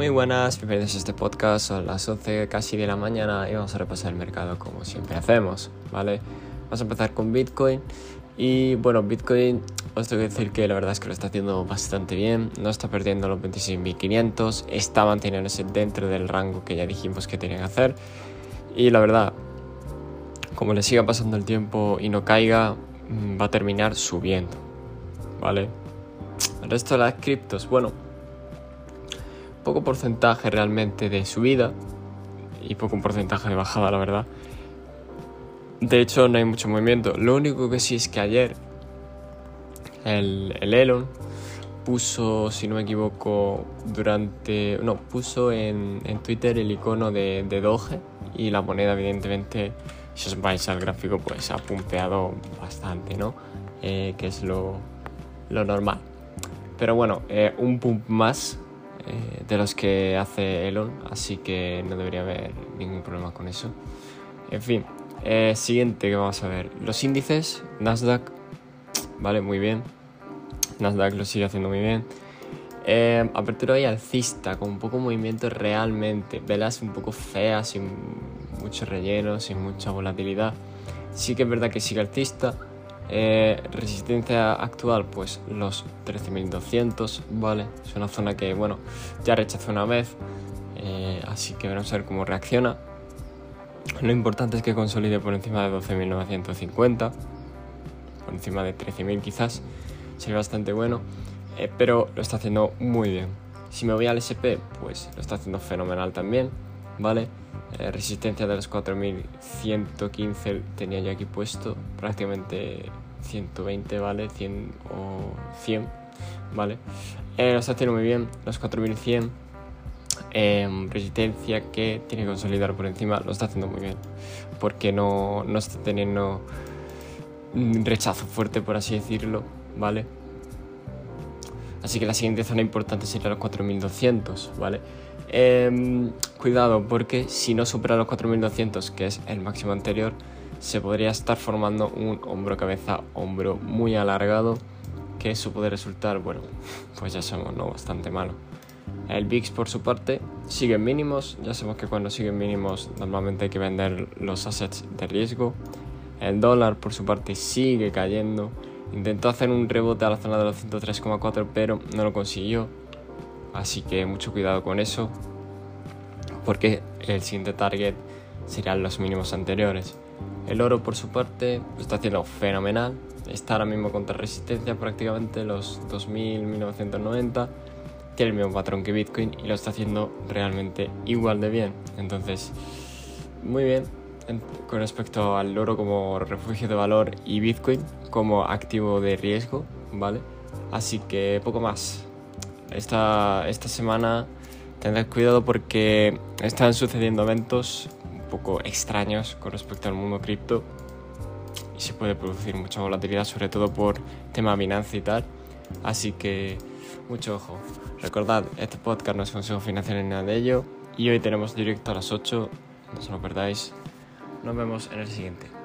Muy buenas, bienvenidos a este podcast. Son las 11 casi de la mañana y vamos a repasar el mercado como siempre hacemos, ¿vale? Vamos a empezar con Bitcoin. Y bueno, Bitcoin os tengo que decir que la verdad es que lo está haciendo bastante bien. No está perdiendo los 26.500, está manteniéndose dentro del rango que ya dijimos que tenía que hacer. Y la verdad, como le siga pasando el tiempo y no caiga, mm, va a terminar subiendo, ¿vale? El resto de las criptos, bueno, poco porcentaje realmente de subida y poco porcentaje de bajada, la verdad. De hecho, no hay mucho movimiento. Lo único que sí es que ayer el, el Elon puso, si no me equivoco, durante. No, puso en, en Twitter el icono de, Doge y la moneda, evidentemente, si os vais al gráfico, pues ha pumpeado bastante, ¿no? Eh, que es lo, lo normal. Pero bueno, eh, un pump más eh, de los que hace Elon, así que no debería haber ningún problema con eso. En fin, eh, siguiente que vamos a ver, los índices, Nasdaq, vale, muy bien, Nasdaq lo sigue haciendo muy bien. Eh, apertura ahí alcista, con poco movimiento realmente, velas un poco feas, sin mucho relleno, sin mucha volatilidad. Sí que es verdad que sigue alcista, eh, resistencia actual, pues los 13.200, ¿vale? Es una zona que, bueno, ya rechazó una vez, eh, así que veremos a ver cómo reacciona. Lo importante es que consolide por encima de 12.950, por encima de 13.000 quizás, sería bastante bueno, eh, pero lo está haciendo muy bien. Si me voy al SP, pues lo está haciendo fenomenal también, ¿vale? Resistencia de los 4115 tenía yo aquí puesto, prácticamente 120, ¿vale? 100 o 100, ¿vale? Eh, lo está haciendo muy bien, los 4100. Eh, resistencia que tiene que consolidar por encima, lo está haciendo muy bien, porque no, no está teniendo un rechazo fuerte, por así decirlo, ¿vale? Así que la siguiente zona importante sería los 4200, ¿vale? Eh, cuidado porque si no supera los 4200, que es el máximo anterior, se podría estar formando un hombro cabeza hombro muy alargado, que eso puede resultar, bueno, pues ya sabemos, ¿no? Bastante malo. El VIX por su parte sigue en mínimos, ya sabemos que cuando siguen mínimos normalmente hay que vender los assets de riesgo. El dólar por su parte sigue cayendo, intentó hacer un rebote a la zona de los 103,4 pero no lo consiguió Así que mucho cuidado con eso, porque el siguiente target serían los mínimos anteriores. El oro por su parte lo está haciendo fenomenal, está ahora mismo contra resistencia prácticamente los 2000-1990, tiene el mismo patrón que Bitcoin y lo está haciendo realmente igual de bien. Entonces, muy bien con respecto al oro como refugio de valor y Bitcoin como activo de riesgo, ¿vale? Así que poco más esta, esta semana tendré cuidado porque están sucediendo eventos poco extraños con respecto al mundo cripto y se puede producir mucha volatilidad, sobre todo por tema Binance y tal. Así que mucho ojo. Recordad, este podcast no es consejo financiero ni nada de ello. Y hoy tenemos directo a las 8, no se lo perdáis. Nos vemos en el siguiente.